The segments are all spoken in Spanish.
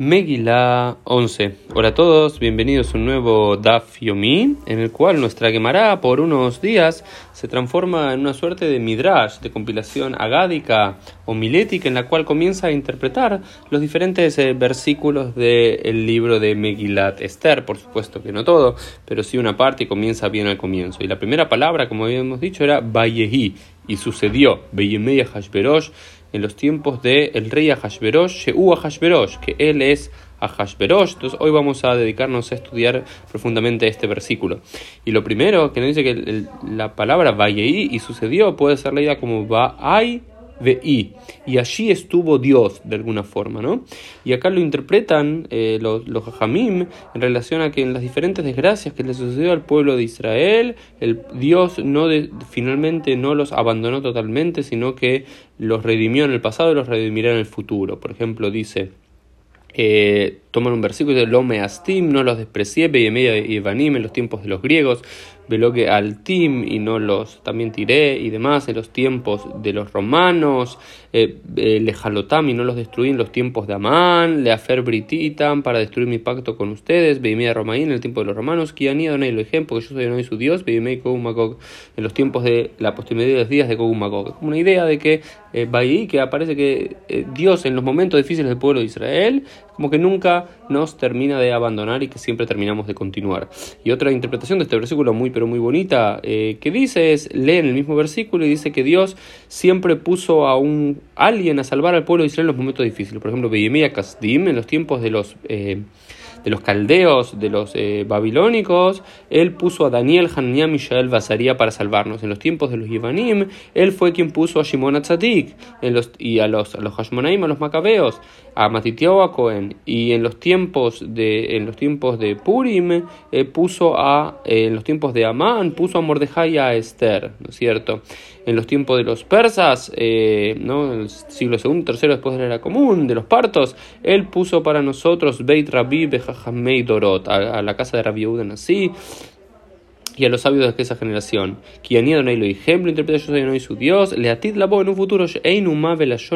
Megillah 11. Hola a todos, bienvenidos a un nuevo Daf Yomi, en el cual nuestra Gemara por unos días se transforma en una suerte de midrash, de compilación agádica o milética, en la cual comienza a interpretar los diferentes eh, versículos del libro de Megillat Esther. Por supuesto que no todo, pero sí una parte y comienza bien al comienzo. Y la primera palabra, como habíamos dicho, era Bayehi, y sucedió, Beyemeya Hashverosh, en los tiempos del el rey Ahashverosh, Sheu Ahashverosh, que él es Ahashverosh. Entonces hoy vamos a dedicarnos a estudiar profundamente este versículo. Y lo primero que nos dice que la palabra Vayei y sucedió puede ser leída como Va'ai y allí estuvo Dios de alguna forma, ¿no? Y acá lo interpretan eh, los, los en relación a que en las diferentes desgracias que le sucedió al pueblo de Israel, el Dios no finalmente no los abandonó totalmente, sino que los redimió en el pasado y los redimirá en el futuro. Por ejemplo, dice eh, toman un versículo de lo astim, no los desprecié, y Evanim en los tiempos de los griegos, Veloque Altim y no los también tiré y demás en los tiempos de los romanos, eh, eh, Lejalotam y no los destruí en los tiempos de Amán, Leafer Brititam para destruir mi pacto con ustedes, Beimea Romaín en el tiempo de los romanos, Kiani Adonai lo ejemplo, porque yo soy Adonai su Dios, Beimei Kogumagog en los tiempos de la posteridad de los días de Kogumagog. Como una idea de que eh, que aparece que eh, Dios en los momentos difíciles del pueblo de Israel, como que nunca nos termina de abandonar y que siempre terminamos de continuar. Y otra interpretación de este versículo muy pero muy bonita eh, que dice es, lee en el mismo versículo y dice que Dios siempre puso a un alguien a salvar al pueblo de Israel en los momentos difíciles. Por ejemplo, Beyemia Kasdim en los tiempos de los... Eh, de los caldeos, de los eh, babilónicos, él puso a Daniel, Hananiah, Mishael, Basaría para salvarnos. En los tiempos de los Yivanim, él fue quien puso a Shimon Atzadik en y a los, a los Hashmonaim, a los Macabeos, a Matitiao, a Cohen. Y en los tiempos de, en los tiempos de Purim, eh, puso a, eh, en los tiempos de Amán, puso a Mordejai y a Esther, ¿no es cierto? En los tiempos de los persas, ¿no? en el siglo II, tercero después de la era común, de los partos, él puso para nosotros Beit Rabbi Dorot, a, la casa de Rabbi así y a los sabios de esa generación. Kiani Adonai lo ejemplo, interpreta yo soy su Dios, le atid la en un futuro,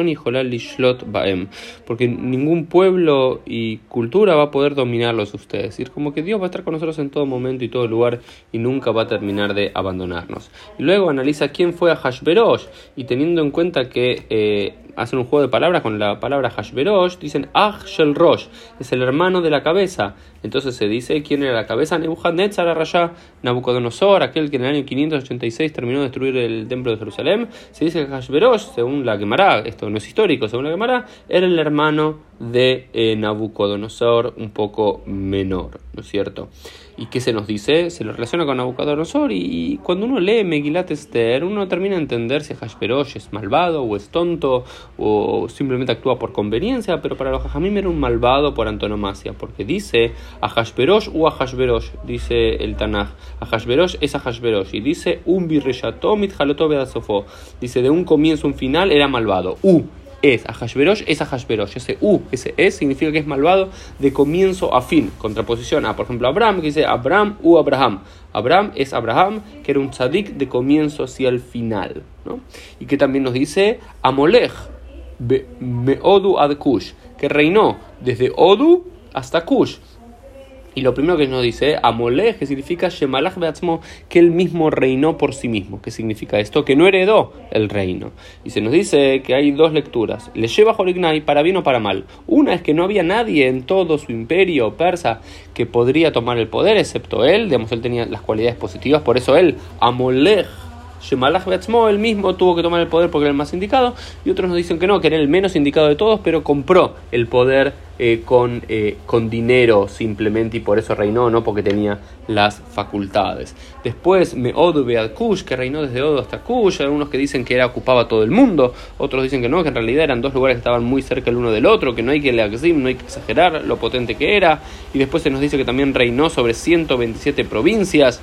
y Lishlot Baem, porque ningún pueblo y cultura va a poder dominarlos ustedes. Es decir, como que Dios va a estar con nosotros en todo momento y todo lugar y nunca va a terminar de abandonarnos. Y luego analiza quién fue a Hashverosh y teniendo en cuenta que eh, hacen un juego de palabras con la palabra Hashverosh, dicen Shel Rosh, es el hermano de la cabeza. Entonces se dice quién era la cabeza, Nebuchadnezzar Nabucodonosor, aquel que en el año 586 terminó de destruir el templo de Jerusalén. Se dice que Hashverosh, según la Gemara, esto no es histórico, según la Gemara, era el hermano de eh, Nabucodonosor un poco menor, ¿no es cierto? ¿Y qué se nos dice? Se lo relaciona con Nabucodonosor y, cuando uno lee Megilat Esther, uno termina a entender si Hashverosh es malvado o es tonto o simplemente actúa por conveniencia, pero para los Jajamim era un malvado por antonomasia, porque dice a Hashverosh u a Hashverosh, dice el Tanaj, a Hashverosh es a Hashverosh, y dice un birreshatomit sofo, dice de un comienzo un final era malvado, u es a Hashverosh es a Hashverosh. Ese U, ese es, significa que es malvado de comienzo a fin. Contraposición a, por ejemplo, Abraham, que dice Abraham u Abraham. Abraham es Abraham, que era un tzadik de comienzo hacia el final. ¿no? Y que también nos dice Amolech, Meodu ad que reinó desde Odu hasta Kush. Y lo primero que nos dice, Amolej, que significa Shemalach Beatzmo, que él mismo reinó por sí mismo. ¿Qué significa esto? Que no heredó el reino. Y se nos dice que hay dos lecturas. Le lleva Jorignai para bien o para mal. Una es que no había nadie en todo su imperio persa que podría tomar el poder, excepto él. Digamos, él tenía las cualidades positivas, por eso él, Amolej, Shemalach Beatzmo, él mismo tuvo que tomar el poder porque era el más indicado. Y otros nos dicen que no, que era el menos indicado de todos, pero compró el poder eh, con, eh, con dinero simplemente y por eso reinó, no porque tenía las facultades. Después Meodu Kush, que reinó desde Odo hasta Kush, algunos que dicen que era ocupaba todo el mundo, otros dicen que no, que en realidad eran dos lugares que estaban muy cerca el uno del otro, que no hay que no hay que exagerar lo potente que era, y después se nos dice que también reinó sobre 127 provincias,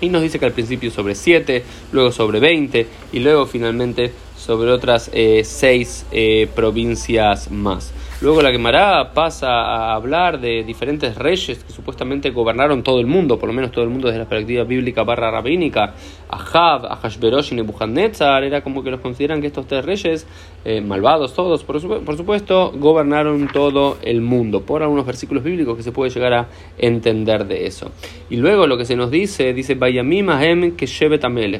y nos dice que al principio sobre 7, luego sobre 20 y luego finalmente sobre otras eh, seis eh, provincias más. Luego la Gemara pasa a hablar de diferentes reyes que supuestamente gobernaron todo el mundo, por lo menos todo el mundo desde la perspectiva bíblica barra rabínica. Ahab, Ahashverosh y Nebuchadnezzar, era como que los consideran que estos tres reyes, eh, malvados todos, por, supuesto, gobernaron todo el mundo, por algunos versículos bíblicos que se puede llegar a entender de eso. Y luego lo que se nos dice, dice, Bayamim Ahem que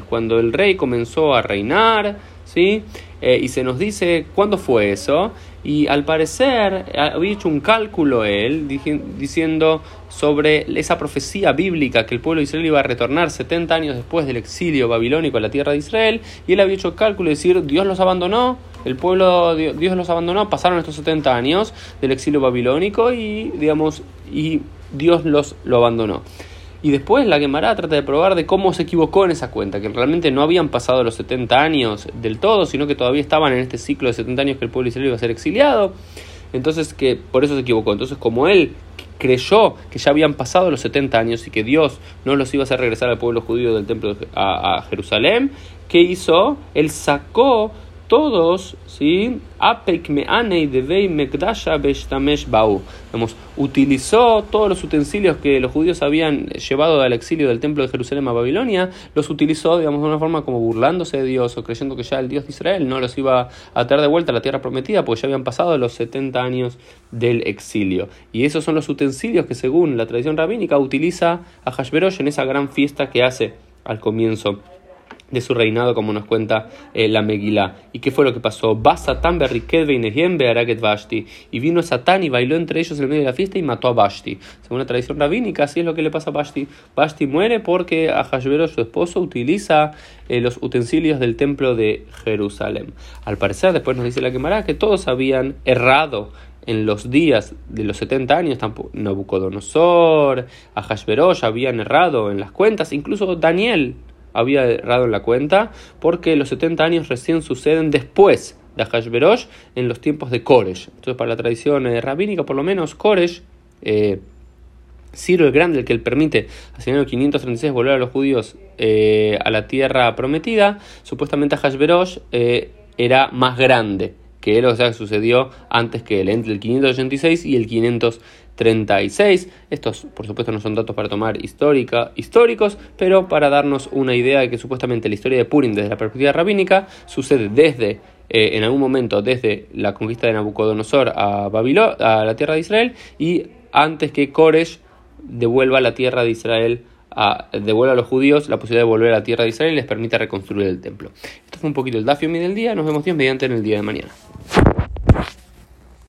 cuando el rey comenzó a reinar, ¿sí? Eh, y se nos dice cuándo fue eso. Y al parecer había hecho un cálculo él diciendo sobre esa profecía bíblica que el pueblo de Israel iba a retornar 70 años después del exilio babilónico a la tierra de Israel. Y él había hecho cálculo y decir, Dios los abandonó, el pueblo, Dios los abandonó, pasaron estos 70 años del exilio babilónico y, digamos, y Dios los lo abandonó. Y después la Gemara trata de probar de cómo se equivocó en esa cuenta, que realmente no habían pasado los 70 años del todo, sino que todavía estaban en este ciclo de 70 años que el pueblo de Israel iba a ser exiliado. Entonces, que por eso se equivocó. Entonces, como él creyó que ya habían pasado los 70 años y que Dios no los iba a hacer regresar al pueblo judío del templo a, a Jerusalén, ¿qué hizo? Él sacó todos, ¿sí? utilizó todos los utensilios que los judíos habían llevado al exilio del templo de Jerusalén a Babilonia, los utilizó, digamos, de una forma como burlándose de Dios o creyendo que ya el Dios de Israel no los iba a traer de vuelta a la tierra prometida, porque ya habían pasado los 70 años del exilio. Y esos son los utensilios que, según la tradición rabínica, utiliza a Hashverosh en esa gran fiesta que hace al comienzo de su reinado, como nos cuenta eh, la Megilá. ¿Y qué fue lo que pasó? Y vino Satán y bailó entre ellos en el medio de la fiesta y mató a Bashti. Según la tradición rabínica, así es lo que le pasa a Bashti. Bashti muere porque Ahashverosh, su esposo, utiliza eh, los utensilios del templo de Jerusalén. Al parecer, después nos dice la quemará que todos habían errado en los días de los 70 años, Nabucodonosor, Ahashverosh habían errado en las cuentas, incluso Daniel había errado en la cuenta, porque los 70 años recién suceden después de Hashverosh en los tiempos de Koresh. Entonces, para la tradición eh, rabínica, por lo menos, Koresh, eh, Ciro el Grande, el que permite hacia el año 536 volver a los judíos eh, a la tierra prometida, supuestamente Hashverosh era más grande que o sea, sucedió antes que él, entre el 586 y el 536. Estos, por supuesto, no son datos para tomar histórica, históricos, pero para darnos una idea de que supuestamente la historia de Purim desde la perspectiva rabínica sucede desde, eh, en algún momento, desde la conquista de Nabucodonosor a, Babilonia, a la tierra de Israel y antes que Koresh devuelva la tierra de Israel devuelva a los judíos la posibilidad de volver a la tierra de Israel y les permita reconstruir el templo. Esto fue un poquito el Dafiomi del día. Nos vemos Dios mediante en el día de mañana.